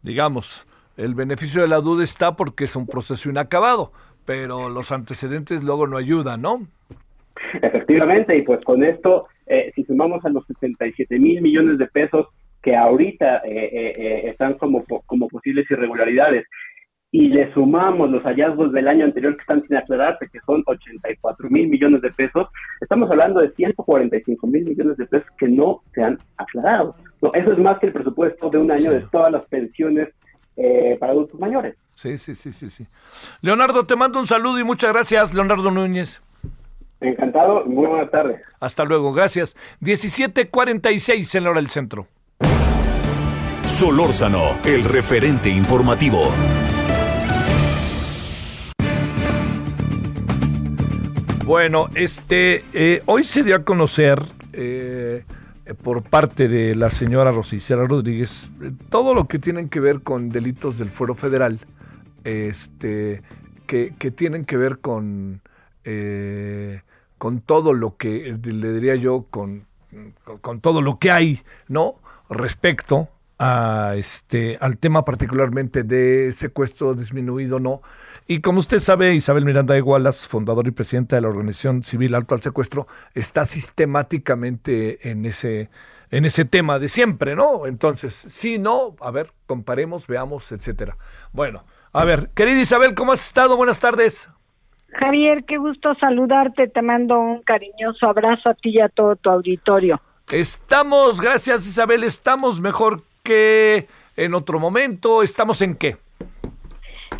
Digamos, el beneficio de la duda está porque es un proceso inacabado, pero los antecedentes luego no ayudan, ¿no? Efectivamente, y pues con esto, eh, si sumamos a los 67 mil millones de pesos que ahorita están como, como posibles irregularidades y le sumamos los hallazgos del año anterior que están sin aclararse, que son 84 mil millones de pesos, estamos hablando de 145 mil millones de pesos que no se han aclarado. No, eso es más que el presupuesto de un año sí. de todas las pensiones eh, para adultos mayores. Sí, sí, sí, sí, sí. Leonardo, te mando un saludo y muchas gracias, Leonardo Núñez. Encantado, muy buenas tardes. Hasta luego, gracias. 17:46 en la hora del centro. Solórzano, el referente informativo. Bueno, este, eh, hoy se dio a conocer eh, por parte de la señora Rosicera Rodríguez todo lo que tienen que ver con delitos del fuero federal, este, que, tienen que ver con, eh, con todo lo que, le diría yo, con, con todo lo que hay, ¿no? Respecto a este, al tema particularmente de secuestro disminuido, ¿no? Y como usted sabe, Isabel Miranda de Wallace, fundadora y presidenta de la organización civil Alto al Secuestro, está sistemáticamente en ese, en ese tema de siempre, ¿no? Entonces, sí, no, a ver, comparemos, veamos, etcétera. Bueno, a ver, querida Isabel, ¿cómo has estado? Buenas tardes. Javier, qué gusto saludarte, te mando un cariñoso abrazo a ti y a todo tu auditorio. Estamos, gracias Isabel, estamos mejor que en otro momento, ¿estamos en qué?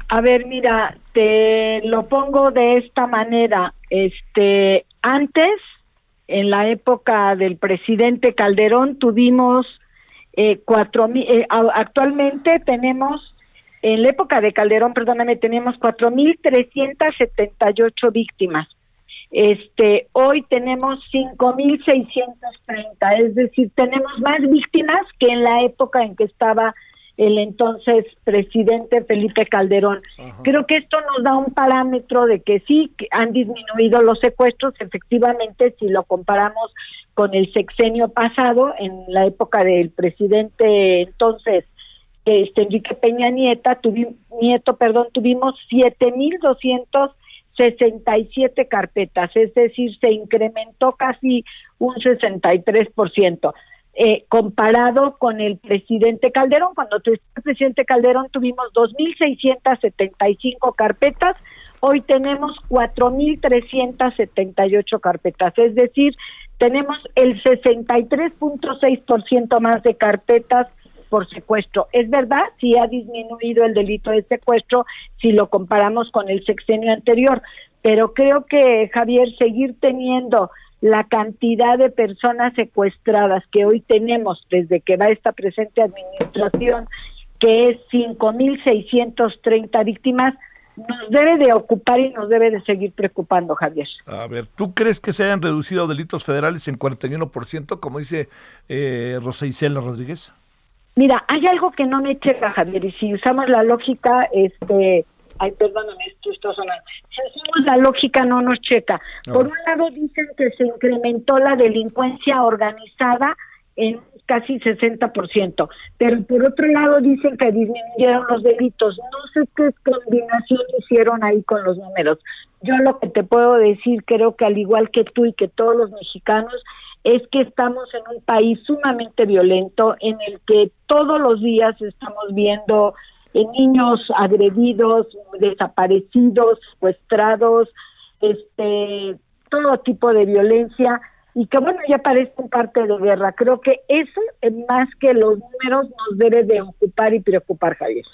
A ver, mira, te lo pongo de esta manera. Este, antes, en la época del presidente Calderón, tuvimos eh, cuatro mil, eh, actualmente tenemos, en la época de Calderón, perdóname, teníamos cuatro mil trescientas setenta y ocho víctimas. Este, hoy tenemos cinco mil seiscientos treinta, es decir, tenemos más víctimas que en la época en que estaba el entonces presidente Felipe Calderón. Ajá. Creo que esto nos da un parámetro de que sí que han disminuido los secuestros, efectivamente, si lo comparamos con el sexenio pasado, en la época del presidente entonces, este Enrique Peña Nieta, Nieto, perdón, tuvimos 7.267 carpetas, es decir, se incrementó casi un 63%. Eh, comparado con el presidente Calderón. Cuando el presidente Calderón tuvimos 2.675 carpetas, hoy tenemos 4.378 carpetas, es decir, tenemos el 63.6% más de carpetas por secuestro. Es verdad, sí ha disminuido el delito de secuestro si lo comparamos con el sexenio anterior, pero creo que Javier, seguir teniendo la cantidad de personas secuestradas que hoy tenemos desde que va esta presente administración, que es 5.630 víctimas, nos debe de ocupar y nos debe de seguir preocupando, Javier. A ver, ¿tú crees que se hayan reducido delitos federales en 41%, como dice eh, Rosa Isela Rodríguez? Mira, hay algo que no me checa, Javier, y si usamos la lógica, este, ay, perdóname, esto está sonando. Si usamos la lógica, no nos checa. Por un lado, dicen que se incrementó la delincuencia organizada en casi 60%, pero por otro lado dicen que disminuyeron los delitos. No sé qué combinación hicieron ahí con los números. Yo lo que te puedo decir, creo que al igual que tú y que todos los mexicanos, es que estamos en un país sumamente violento en el que todos los días estamos viendo niños agredidos, desaparecidos, secuestrados, este, todo tipo de violencia y que bueno, ya parece parte de guerra. Creo que eso, más que los números, nos debe de ocupar y preocupar, Javier.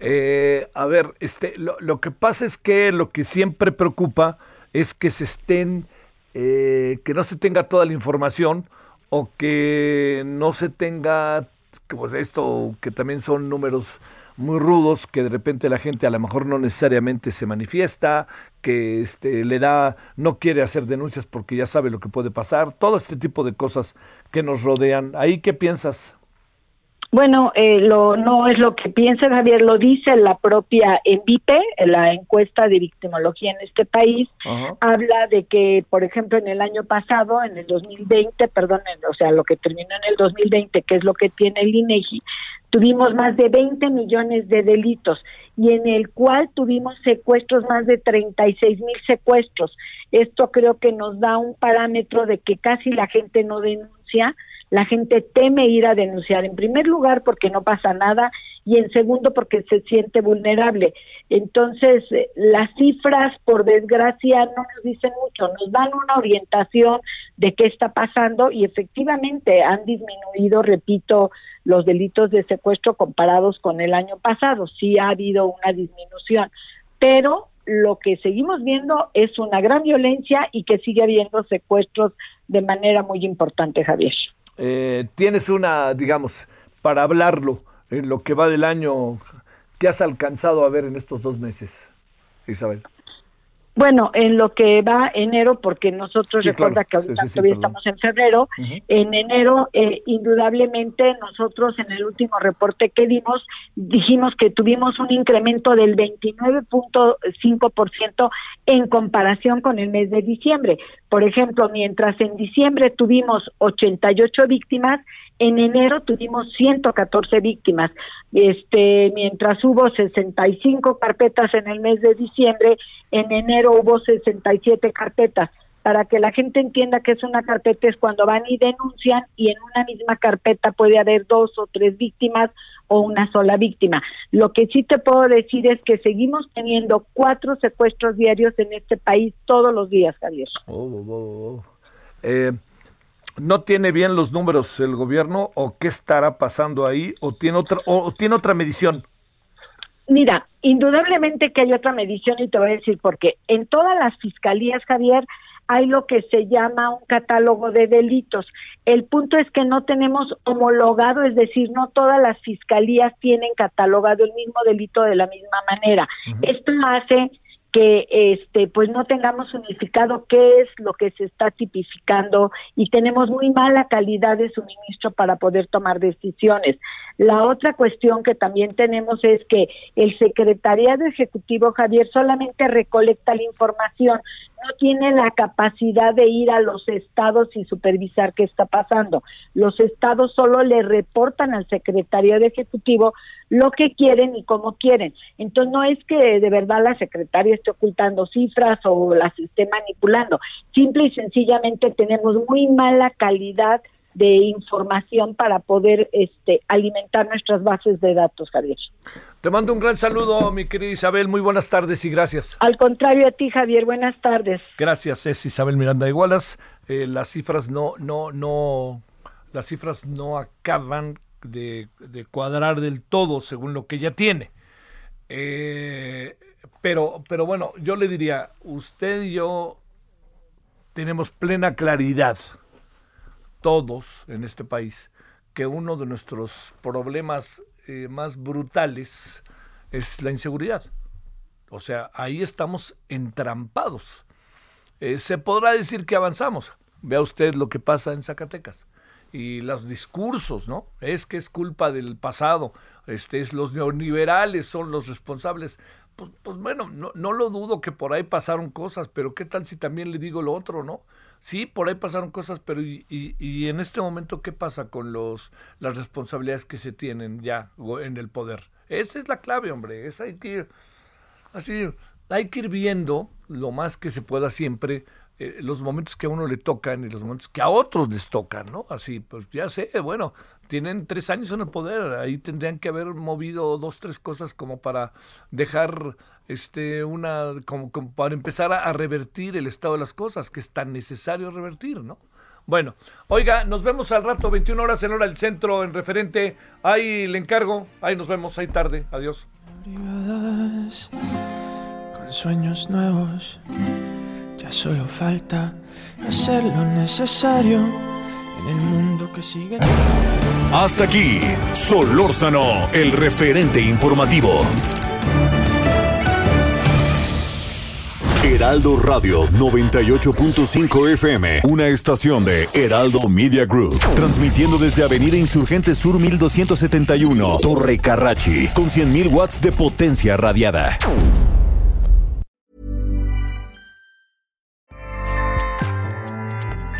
Eh, a ver, este, lo, que pasa es que lo que siempre preocupa es que se estén, eh, que no se tenga toda la información o que no se tenga, pues esto que también son números muy rudos que de repente la gente a lo mejor no necesariamente se manifiesta, que este le da no quiere hacer denuncias porque ya sabe lo que puede pasar, todo este tipo de cosas que nos rodean. ¿Ahí qué piensas? Bueno, eh, lo, no es lo que piensa Javier, lo dice la propia ENVIPE, la encuesta de victimología en este país, habla de que, por ejemplo, en el año pasado, en el 2020, perdón, o sea, lo que terminó en el 2020, que es lo que tiene el INEGI, tuvimos más de 20 millones de delitos y en el cual tuvimos secuestros, más de 36 mil secuestros. Esto creo que nos da un parámetro de que casi la gente no denuncia, la gente teme ir a denunciar, en primer lugar porque no pasa nada y en segundo porque se siente vulnerable. Entonces, eh, las cifras, por desgracia, no nos dicen mucho, nos dan una orientación de qué está pasando y efectivamente han disminuido, repito, los delitos de secuestro comparados con el año pasado. Sí ha habido una disminución, pero lo que seguimos viendo es una gran violencia y que sigue habiendo secuestros de manera muy importante, Javier. Eh, tienes una, digamos, para hablarlo, en lo que va del año, ¿qué has alcanzado a ver en estos dos meses, Isabel? Bueno, en lo que va enero, porque nosotros recuerda que ahorita todavía estamos en febrero, en enero eh, indudablemente nosotros en el último reporte que dimos dijimos que tuvimos un incremento del 29.5% en comparación con el mes de diciembre. Por ejemplo, mientras en diciembre tuvimos 88 víctimas, en enero tuvimos 114 víctimas. Este, mientras hubo 65 carpetas en el mes de diciembre, en enero hubo 67 carpetas. Para que la gente entienda que es una carpeta es cuando van y denuncian y en una misma carpeta puede haber dos o tres víctimas o una sola víctima. Lo que sí te puedo decir es que seguimos teniendo cuatro secuestros diarios en este país todos los días, Javier. Oh, oh, oh, eh, no tiene bien los números el gobierno o qué estará pasando ahí o tiene otra o tiene otra medición. Mira, indudablemente que hay otra medición y te voy a decir por qué. En todas las fiscalías, Javier, hay lo que se llama un catálogo de delitos. El punto es que no tenemos homologado, es decir, no todas las fiscalías tienen catalogado el mismo delito de la misma manera. Esto hace que este pues no tengamos unificado qué es lo que se está tipificando y tenemos muy mala calidad de suministro para poder tomar decisiones. La otra cuestión que también tenemos es que el secretariado ejecutivo Javier solamente recolecta la información, no tiene la capacidad de ir a los estados y supervisar qué está pasando. Los estados solo le reportan al secretario de ejecutivo lo que quieren y cómo quieren. Entonces no es que de verdad la secretaria esté ocultando cifras o las esté manipulando. Simple y sencillamente tenemos muy mala calidad de información para poder este, alimentar nuestras bases de datos, Javier. Te mando un gran saludo, mi querida Isabel. Muy buenas tardes y gracias. Al contrario a ti, Javier. Buenas tardes. Gracias, es Isabel Miranda Igualas. Eh, las cifras no, no, no, las cifras no acaban de, cuadrar del todo según lo que ella tiene. Eh, pero, pero bueno, yo le diría, usted y yo tenemos plena claridad todos en este país que uno de nuestros problemas eh, más brutales es la inseguridad. O sea, ahí estamos entrampados. Eh, se podrá decir que avanzamos. Vea usted lo que pasa en Zacatecas. Y los discursos, ¿no? Es que es culpa del pasado. Este, es los neoliberales son los responsables. Pues, pues bueno, no, no lo dudo que por ahí pasaron cosas, pero ¿qué tal si también le digo lo otro, no? Sí, por ahí pasaron cosas, pero y, y, en este momento qué pasa con los las responsabilidades que se tienen ya en el poder. Esa es la clave, hombre. Es hay que ir así, hay que ir viendo lo más que se pueda siempre eh, los momentos que a uno le tocan y los momentos que a otros les tocan, ¿no? Así, pues ya sé, bueno, tienen tres años en el poder, ahí tendrían que haber movido dos, tres cosas como para dejar este una como, para empezar a, revertir el estado de las cosas que es tan necesario revertir, ¿no? Bueno, oiga, nos vemos al rato, 21 horas en hora del centro, en referente. Ahí le encargo, ahí nos vemos, ahí tarde. Adiós. Con sueños nuevos, ya solo falta hacer lo necesario en el mundo que sigue. Hasta aquí, Solórzano, el referente informativo. Heraldo Radio 98.5 FM, una estación de Heraldo Media Group, transmitiendo desde Avenida Insurgente Sur 1271, Torre Carrachi, con 100.000 watts de potencia radiada.